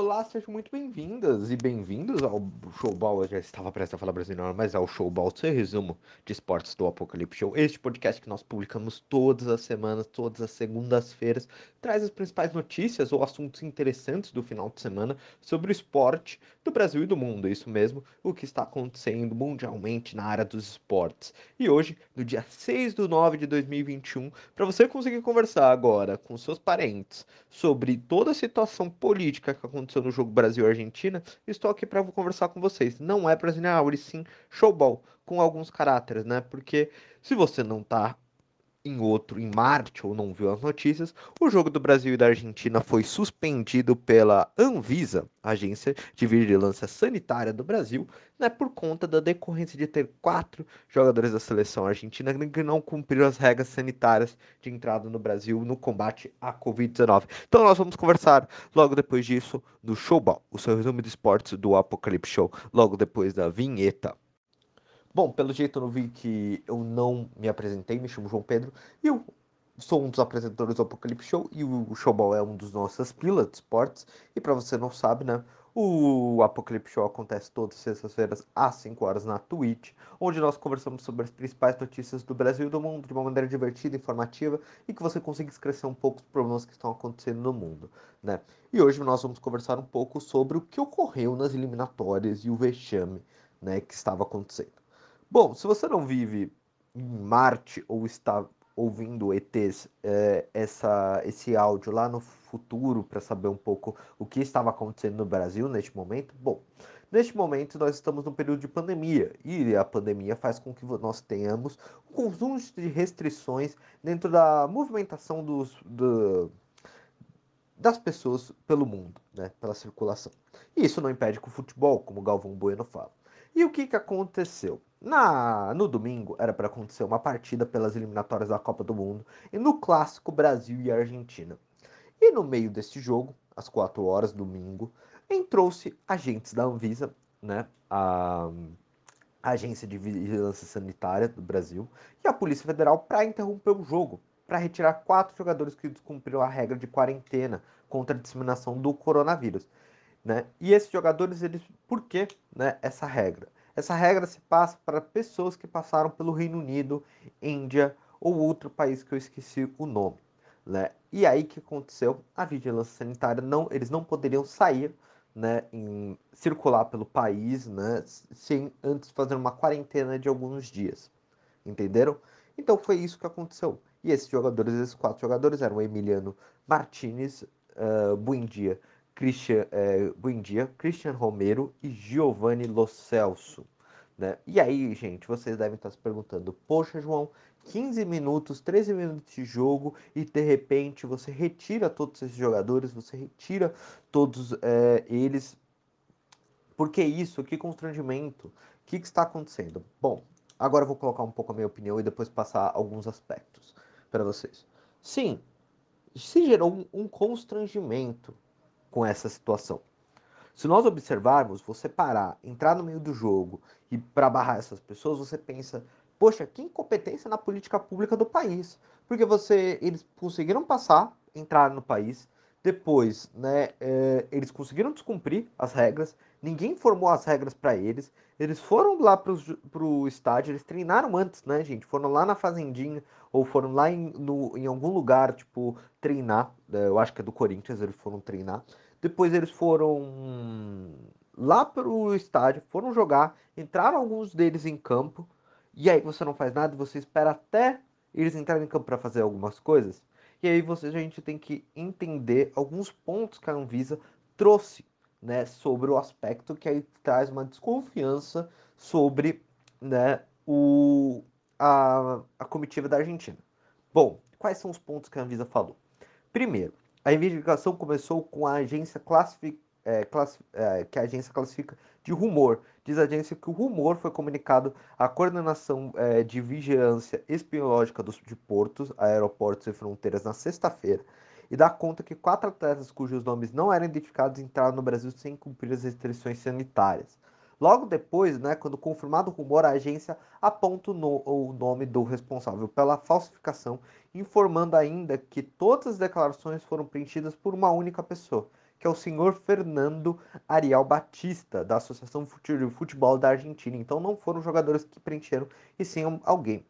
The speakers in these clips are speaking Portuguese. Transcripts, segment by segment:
olá, sejam muito bem-vindas e bem-vindos ao Showball. Eu já estava prestes a falar brasileiro, mas ao Showball, seu resumo de esportes do Apocalipse Show. Este podcast que nós publicamos todas as semanas, todas as segundas-feiras, traz as principais notícias ou assuntos interessantes do final de semana sobre o esporte do Brasil e do mundo. É isso mesmo, o que está acontecendo mundialmente na área dos esportes. E hoje, no dia 6 de 9 de 2021, para você conseguir conversar agora com seus parentes sobre toda a situação política que aconteceu no jogo Brasil-Argentina, estou aqui para conversar com vocês. Não é Brasileiro, e sim showball, com alguns caráteres, né? Porque se você não tá em outro, em Marte, ou não viu as notícias, o jogo do Brasil e da Argentina foi suspendido pela Anvisa, Agência de Vigilância Sanitária do Brasil, né, por conta da decorrência de ter quatro jogadores da seleção argentina que não cumpriram as regras sanitárias de entrada no Brasil no combate à Covid-19. Então nós vamos conversar logo depois disso no Showball, o seu resumo de esportes do Apocalipse Show, logo depois da vinheta. Bom, pelo jeito eu não vi que eu não me apresentei, me chamo João Pedro e eu sou um dos apresentadores do Apocalipse Show e o Showball é um dos nossos pilas de esportes. E para você não sabe, né? O Apocalipse Show acontece todas as sextas-feiras às 5 horas na Twitch, onde nós conversamos sobre as principais notícias do Brasil e do mundo de uma maneira divertida, informativa e que você consiga esclarecer um pouco os problemas que estão acontecendo no mundo, né? E hoje nós vamos conversar um pouco sobre o que ocorreu nas eliminatórias e o vexame, né, que estava acontecendo. Bom, se você não vive em Marte ou está ouvindo ETs é, essa, esse áudio lá no futuro para saber um pouco o que estava acontecendo no Brasil neste momento, bom, neste momento nós estamos num período de pandemia e a pandemia faz com que nós tenhamos um conjunto de restrições dentro da movimentação dos, do, das pessoas pelo mundo, né, pela circulação. E isso não impede que o futebol, como Galvão Bueno fala. E o que, que aconteceu? Na, no domingo era para acontecer uma partida pelas eliminatórias da Copa do Mundo e no clássico Brasil e Argentina. E no meio desse jogo, às 4 horas, domingo, entrou-se agentes da Anvisa, né, a, a Agência de Vigilância Sanitária do Brasil e a Polícia Federal para interromper o jogo, para retirar quatro jogadores que descumpriram a regra de quarentena contra a disseminação do coronavírus. Né? E esses jogadores, eles, por que né, essa regra? Essa regra se passa para pessoas que passaram pelo Reino Unido, Índia ou outro país que eu esqueci o nome. Né? E aí que aconteceu? A vigilância sanitária não, eles não poderiam sair, né, em, circular pelo país, né, sem antes fazer uma quarentena de alguns dias. Entenderam? Então foi isso que aconteceu. E esses jogadores, esses quatro jogadores eram Emiliano Martinez, uh, Buendia, Christian, é, Buendia, Christian Romero e Giovanni Lo Celso. Né? E aí, gente, vocês devem estar se perguntando: poxa, João, 15 minutos, 13 minutos de jogo e de repente você retira todos esses jogadores, você retira todos é, eles. Por que isso? Que constrangimento? O que, que está acontecendo? Bom, agora eu vou colocar um pouco a minha opinião e depois passar alguns aspectos para vocês. Sim, se gerou um, um constrangimento com essa situação. Se nós observarmos, você parar, entrar no meio do jogo e para barrar essas pessoas, você pensa, poxa, que incompetência na política pública do país. Porque você, eles conseguiram passar, entrar no país, depois, né, é, eles conseguiram descumprir as regras, ninguém informou as regras para eles, eles foram lá pro, pro estádio, eles treinaram antes, né, gente? Foram lá na fazendinha, ou foram lá em, no, em algum lugar, tipo, treinar, né, eu acho que é do Corinthians, eles foram treinar. Depois eles foram lá pro estádio, foram jogar, entraram alguns deles em campo, e aí você não faz nada, você espera até eles entrarem em campo para fazer algumas coisas. E aí você, a gente tem que entender alguns pontos que a Anvisa trouxe né, sobre o aspecto que aí traz uma desconfiança sobre né, o, a, a comitiva da Argentina. Bom, quais são os pontos que a Anvisa falou? Primeiro, a investigação começou com a agência classific, é, é, que a agência classifica de rumor. Diz a agência que o rumor foi comunicado à coordenação é, de vigilância espiológica dos, de portos, aeroportos e fronteiras na sexta-feira e dá conta que quatro atletas cujos nomes não eram identificados entraram no Brasil sem cumprir as restrições sanitárias. Logo depois, né, quando confirmado o rumor, a agência aponta no, o nome do responsável pela falsificação, informando ainda que todas as declarações foram preenchidas por uma única pessoa, que é o senhor Fernando Ariel Batista, da Associação de Futebol da Argentina. Então não foram jogadores que preencheram, e sim alguém.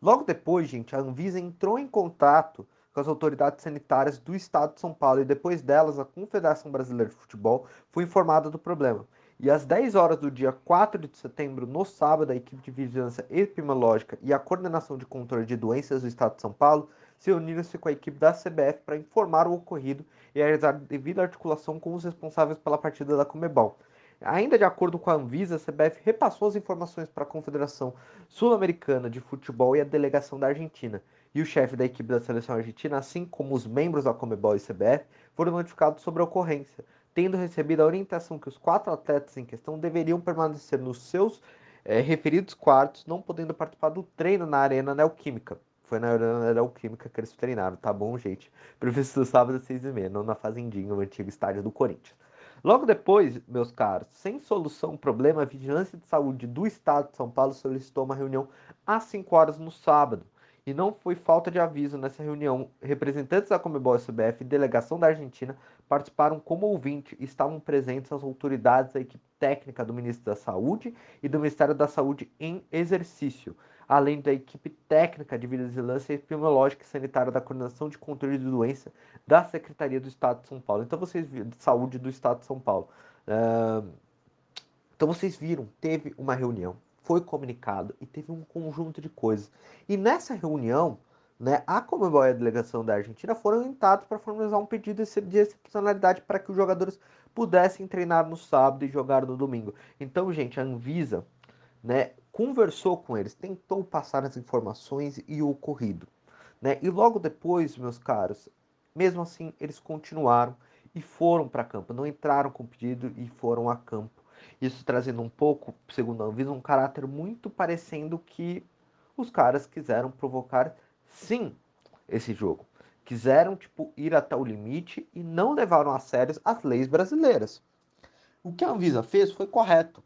Logo depois, gente, a Anvisa entrou em contato com as autoridades sanitárias do estado de São Paulo e depois delas a Confederação Brasileira de Futebol foi informada do problema. E às 10 horas do dia 4 de setembro, no sábado, a equipe de vigilância epidemiológica e a coordenação de controle de doenças do estado de São Paulo se uniram-se com a equipe da CBF para informar o ocorrido e realizar devida articulação com os responsáveis pela partida da Comebol. Ainda de acordo com a Anvisa, a CBF repassou as informações para a Confederação Sul-Americana de Futebol e a delegação da Argentina. E o chefe da equipe da seleção argentina, assim como os membros da Comebol e CBF, foram notificados sobre a ocorrência, tendo recebido a orientação que os quatro atletas em questão deveriam permanecer nos seus é, referidos quartos, não podendo participar do treino na Arena Neoquímica. Foi na Arena Neoquímica que eles treinaram, tá bom, gente? Previsto sábado às seis e meia, não na Fazendinha, o antigo estádio do Corinthians. Logo depois, meus caros, sem solução problema, a Vigilância de Saúde do Estado de São Paulo solicitou uma reunião às 5 horas no sábado. E não foi falta de aviso nessa reunião. Representantes da Comebol SBF e delegação da Argentina participaram como ouvinte e estavam presentes as autoridades da equipe técnica do Ministro da Saúde e do Ministério da Saúde em exercício além da equipe técnica de vigilância epidemiológica e sanitária da Coordenação de Controle de Doença da Secretaria do Estado de São Paulo. Então vocês viram, de saúde do Estado de São Paulo. Uh, então vocês viram, teve uma reunião, foi comunicado e teve um conjunto de coisas. E nessa reunião, né, a Comebol e a delegação da Argentina foram orientados para formalizar um pedido de excepcionalidade para que os jogadores pudessem treinar no sábado e jogar no domingo. Então, gente, a Anvisa, né, conversou com eles, tentou passar as informações e o ocorrido. Né? E logo depois, meus caros, mesmo assim, eles continuaram e foram para campo, não entraram com pedido e foram a campo. Isso trazendo um pouco, segundo a Anvisa, um caráter muito parecendo que os caras quiseram provocar, sim, esse jogo. Quiseram, tipo, ir até o limite e não levaram a sério as leis brasileiras. O que a Anvisa fez foi correto.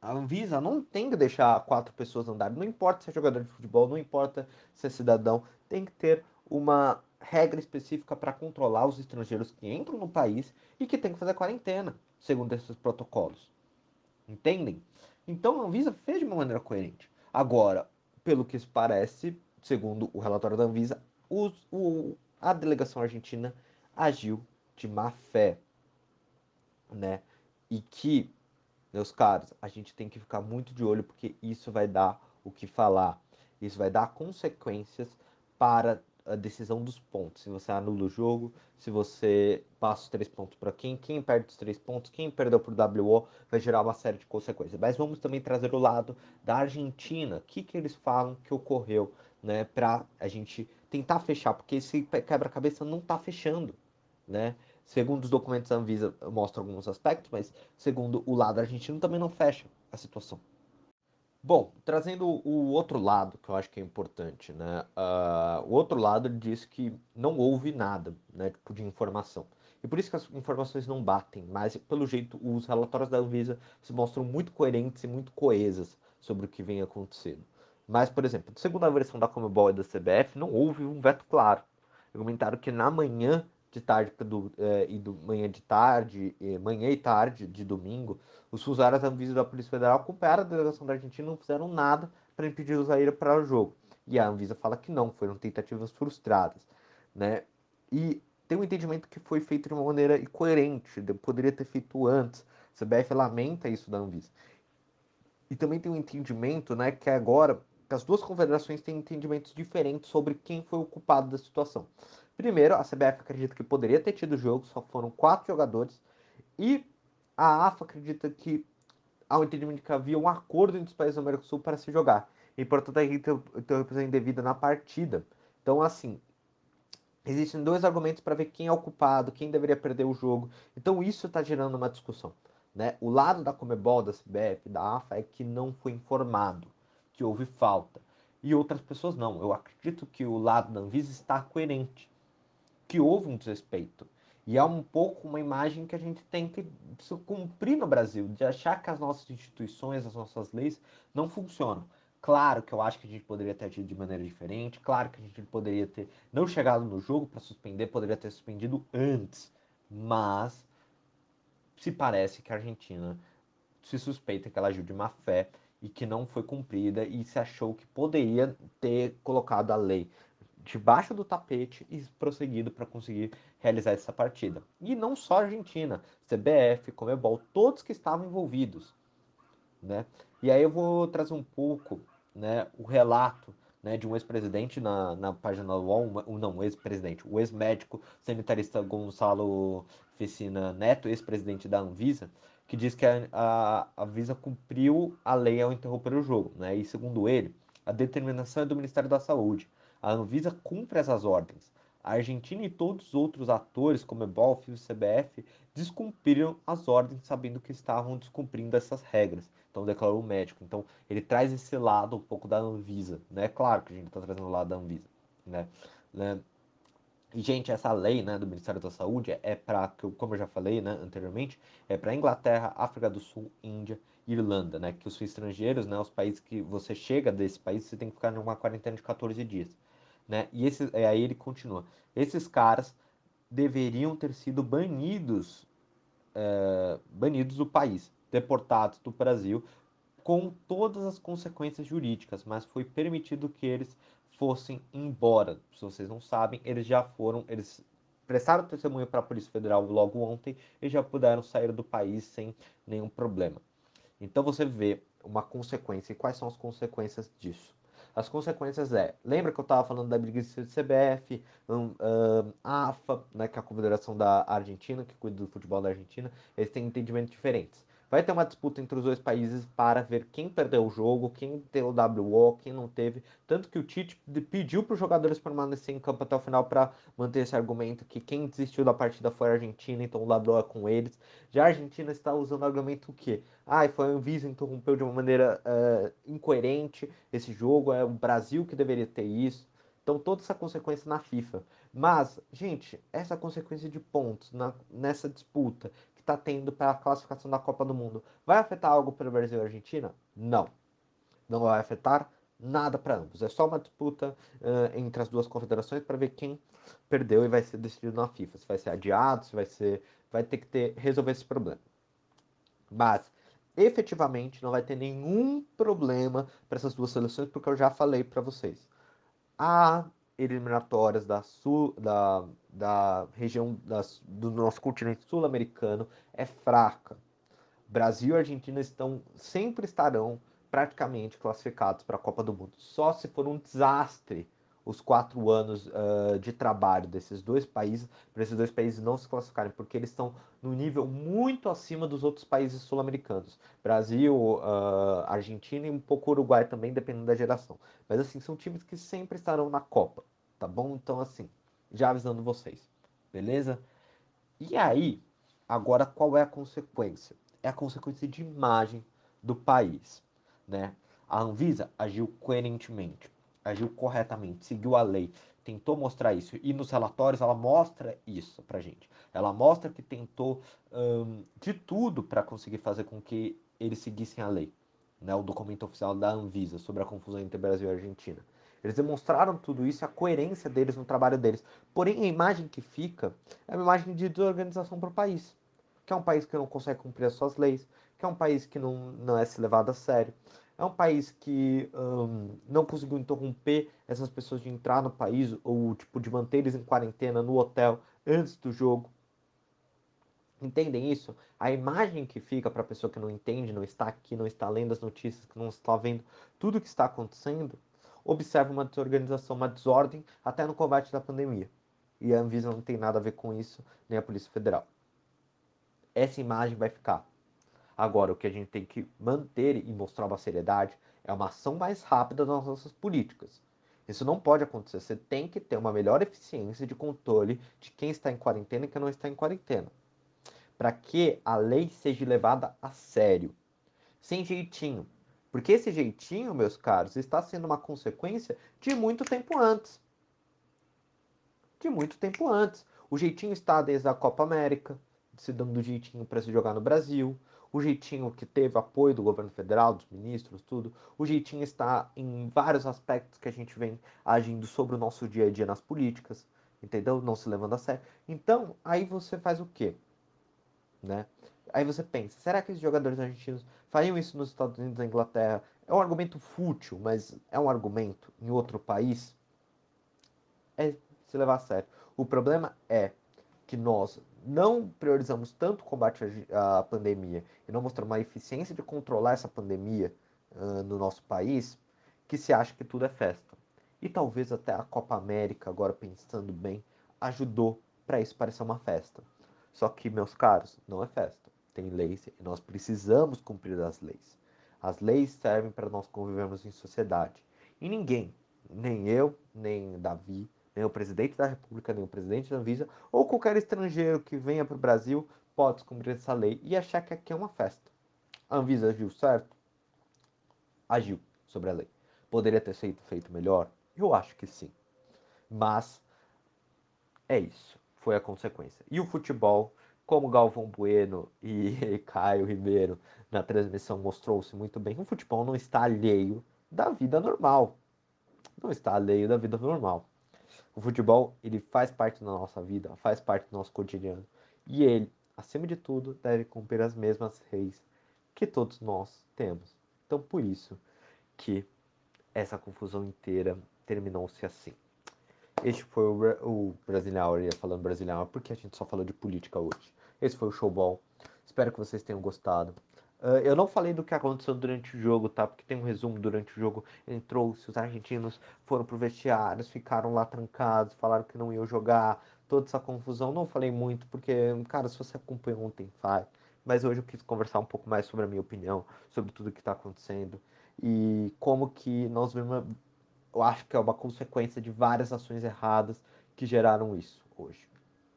A Anvisa não tem que deixar quatro pessoas andarem. Não importa se é jogador de futebol, não importa se é cidadão. Tem que ter uma regra específica para controlar os estrangeiros que entram no país e que tem que fazer quarentena, segundo esses protocolos. Entendem? Então a Anvisa fez de uma maneira coerente. Agora, pelo que parece, segundo o relatório da Anvisa, o, a delegação argentina agiu de má fé, né? E que meus caros, a gente tem que ficar muito de olho porque isso vai dar o que falar. Isso vai dar consequências para a decisão dos pontos. Se você anula o jogo, se você passa os três pontos para quem, quem perde os três pontos, quem perdeu por WO, vai gerar uma série de consequências. Mas vamos também trazer o lado da Argentina. O que, que eles falam que ocorreu, né? Para a gente tentar fechar, porque esse quebra-cabeça não está fechando, né? Segundo os documentos da Anvisa, mostra alguns aspectos, mas segundo o lado argentino também não fecha a situação. Bom, trazendo o outro lado, que eu acho que é importante, né? Uh, o outro lado diz que não houve nada, né, tipo, de informação. E por isso que as informações não batem, mas pelo jeito os relatórios da Anvisa se mostram muito coerentes e muito coesas sobre o que vem acontecendo. Mas, por exemplo, segundo a versão da Comebol e da CBF, não houve um veto claro. Argumentaram que na manhã de tarde do, é, e do manhã de tarde, e manhã e tarde de domingo, os funcionários da Anvisa da Polícia Federal acompanharam a delegação da Argentina e não fizeram nada para impedir os a ira para o jogo. E a Anvisa fala que não, foram tentativas frustradas, né? E tem um entendimento que foi feito de uma maneira incoerente, poderia ter feito antes. A CBF lamenta isso da Anvisa. E também tem um entendimento, né, que agora as duas confederações têm entendimentos diferentes sobre quem foi o culpado da situação. Primeiro, a CBF acredita que poderia ter tido jogo, só foram quatro jogadores. E a AFA acredita que há um entendimento que havia um acordo entre os países do Mercosul para se jogar. E, portanto, a representação indevida na partida. Então, assim, existem dois argumentos para ver quem é o culpado, quem deveria perder o jogo. Então, isso está gerando uma discussão. Né? O lado da Comebol, da CBF, da AFA é que não foi informado, que houve falta. E outras pessoas não. Eu acredito que o lado da Anvisa está coerente que houve um desrespeito. E é um pouco uma imagem que a gente tem que cumprir no Brasil, de achar que as nossas instituições, as nossas leis não funcionam. Claro que eu acho que a gente poderia ter agido de maneira diferente, claro que a gente poderia ter não chegado no jogo para suspender, poderia ter suspendido antes, mas se parece que a Argentina se suspeita que ela agiu de má fé e que não foi cumprida e se achou que poderia ter colocado a lei debaixo do tapete e prosseguido para conseguir realizar essa partida. E não só a Argentina, CBF, Comebol, todos que estavam envolvidos, né? E aí eu vou trazer um pouco, né, o relato né, de um ex-presidente na, na página do UOL, um, não, ex-presidente, o ex-médico sanitarista Gonçalo Fecina Neto, ex-presidente da Anvisa, que diz que a, a, a Anvisa cumpriu a lei ao interromper o jogo, né? E segundo ele, a determinação é do Ministério da Saúde. A Anvisa cumpre essas ordens. A Argentina e todos os outros atores, como Ebol, FIO e CBF, descumpriram as ordens sabendo que estavam descumprindo essas regras. Então declarou o médico. Então ele traz esse lado um pouco da Anvisa, né? Claro que a gente está trazendo o lado da Anvisa, né? né? E, gente, essa lei né, do Ministério da Saúde é para, como eu já falei né, anteriormente, é para Inglaterra, África do Sul, Índia Irlanda, né? Que os estrangeiros, né, os países que você chega desse país, você tem que ficar numa quarentena de 14 dias. Né? E é, aí ele continua. Esses caras deveriam ter sido banidos, é, banidos do país, deportados do Brasil, com todas as consequências jurídicas, mas foi permitido que eles fossem embora. Se vocês não sabem, eles já foram, eles prestaram testemunho para a Polícia Federal logo ontem e já puderam sair do país sem nenhum problema. Então você vê uma consequência e quais são as consequências disso. As consequências é, lembra que eu estava falando da briga de CBF, um, um, AFA, né, que é a Confederação da Argentina, que cuida do futebol da Argentina, eles têm entendimentos diferentes. Vai ter uma disputa entre os dois países para ver quem perdeu o jogo, quem deu o WO, quem não teve. Tanto que o Tite pediu para os jogadores permanecerem em campo até o final para manter esse argumento que quem desistiu da partida foi a Argentina, então o WO é com eles. Já a Argentina está usando o argumento o quê? Ah, foi a Anvisa interrompeu de uma maneira uh, incoerente esse jogo, é o Brasil que deveria ter isso. Então, toda essa consequência na FIFA. Mas, gente, essa consequência de pontos na, nessa disputa que está tendo para a classificação da Copa do Mundo vai afetar algo para o Brasil e Argentina? Não. Não vai afetar nada para ambos. É só uma disputa uh, entre as duas confederações para ver quem perdeu e vai ser decidido na FIFA. Se vai ser adiado, se vai ser. Vai ter que ter, resolver esse problema. Mas, efetivamente, não vai ter nenhum problema para essas duas seleções, porque eu já falei para vocês. A eliminatórias da, sul, da, da região das, do nosso continente sul-americano é fraca. Brasil e Argentina estão sempre estarão praticamente classificados para a Copa do Mundo. Só se for um desastre os quatro anos uh, de trabalho desses dois países, para esses dois países não se classificarem, porque eles estão no nível muito acima dos outros países sul-americanos. Brasil, uh, Argentina e um pouco Uruguai também, dependendo da geração. Mas assim, são times que sempre estarão na Copa, tá bom? Então assim, já avisando vocês, beleza? E aí, agora qual é a consequência? É a consequência de imagem do país, né? A Anvisa agiu coerentemente agiu corretamente, seguiu a lei, tentou mostrar isso. E nos relatórios ela mostra isso pra gente. Ela mostra que tentou um, de tudo para conseguir fazer com que eles seguissem a lei. Né, o documento oficial da Anvisa sobre a confusão entre Brasil e Argentina. Eles demonstraram tudo isso, a coerência deles no trabalho deles. Porém, a imagem que fica é uma imagem de desorganização para o país. Que é um país que não consegue cumprir as suas leis, que é um país que não, não é se levado a sério, é um país que um, não conseguiu interromper essas pessoas de entrar no país ou tipo de manter eles em quarentena no hotel antes do jogo. Entendem isso? A imagem que fica para a pessoa que não entende, não está aqui, não está lendo as notícias, que não está vendo tudo o que está acontecendo, observa uma desorganização, uma desordem até no combate da pandemia. E a Anvisa não tem nada a ver com isso, nem a Polícia Federal. Essa imagem vai ficar. Agora, o que a gente tem que manter e mostrar uma seriedade é uma ação mais rápida das nossas políticas. Isso não pode acontecer. Você tem que ter uma melhor eficiência de controle de quem está em quarentena e quem não está em quarentena. Para que a lei seja levada a sério. Sem jeitinho. Porque esse jeitinho, meus caros, está sendo uma consequência de muito tempo antes. De muito tempo antes. O jeitinho está desde a Copa América, se dando jeitinho para se jogar no Brasil o jeitinho que teve apoio do governo federal, dos ministros, tudo, o jeitinho está em vários aspectos que a gente vem agindo sobre o nosso dia a dia nas políticas, entendeu? Não se levando a sério. Então, aí você faz o quê? Né? Aí você pensa, será que os jogadores argentinos fariam isso nos Estados Unidos, na Inglaterra? É um argumento fútil, mas é um argumento em outro país? É se levar a sério. O problema é que nós não priorizamos tanto o combate à pandemia e não mostramos uma eficiência de controlar essa pandemia uh, no nosso país, que se acha que tudo é festa. E talvez até a Copa América, agora pensando bem, ajudou para isso parecer uma festa. Só que, meus caros, não é festa. Tem leis e nós precisamos cumprir as leis. As leis servem para nós convivermos em sociedade. E ninguém, nem eu, nem Davi, nem o presidente da República, nem o presidente da Anvisa, ou qualquer estrangeiro que venha para o Brasil pode descumprir essa lei e achar que aqui é uma festa. A Anvisa agiu certo? Agiu sobre a lei. Poderia ter sido feito melhor? Eu acho que sim. Mas é isso. Foi a consequência. E o futebol, como Galvão Bueno e Caio Ribeiro na transmissão mostrou-se muito bem, o futebol não está alheio da vida normal. Não está alheio da vida normal. O futebol, ele faz parte da nossa vida, faz parte do nosso cotidiano. E ele, acima de tudo, deve cumprir as mesmas leis que todos nós temos. Então, por isso que essa confusão inteira terminou-se assim. Este foi o, o Brazilian Hour, ia falando Brazilian Hour, porque a gente só falou de política hoje. Esse foi o Showball. Espero que vocês tenham gostado. Uh, eu não falei do que aconteceu durante o jogo, tá? Porque tem um resumo durante o jogo. Entrou-se, os argentinos foram pro vestiário, ficaram lá trancados, falaram que não iam jogar, toda essa confusão. Não falei muito, porque, cara, se você acompanhou ontem, faz. Mas hoje eu quis conversar um pouco mais sobre a minha opinião, sobre tudo que está acontecendo e como que nós vemos, eu acho que é uma consequência de várias ações erradas que geraram isso hoje,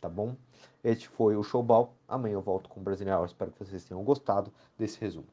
tá bom? Este foi o Showball. Amanhã eu volto com o Brasileiro. Espero que vocês tenham gostado desse resumo.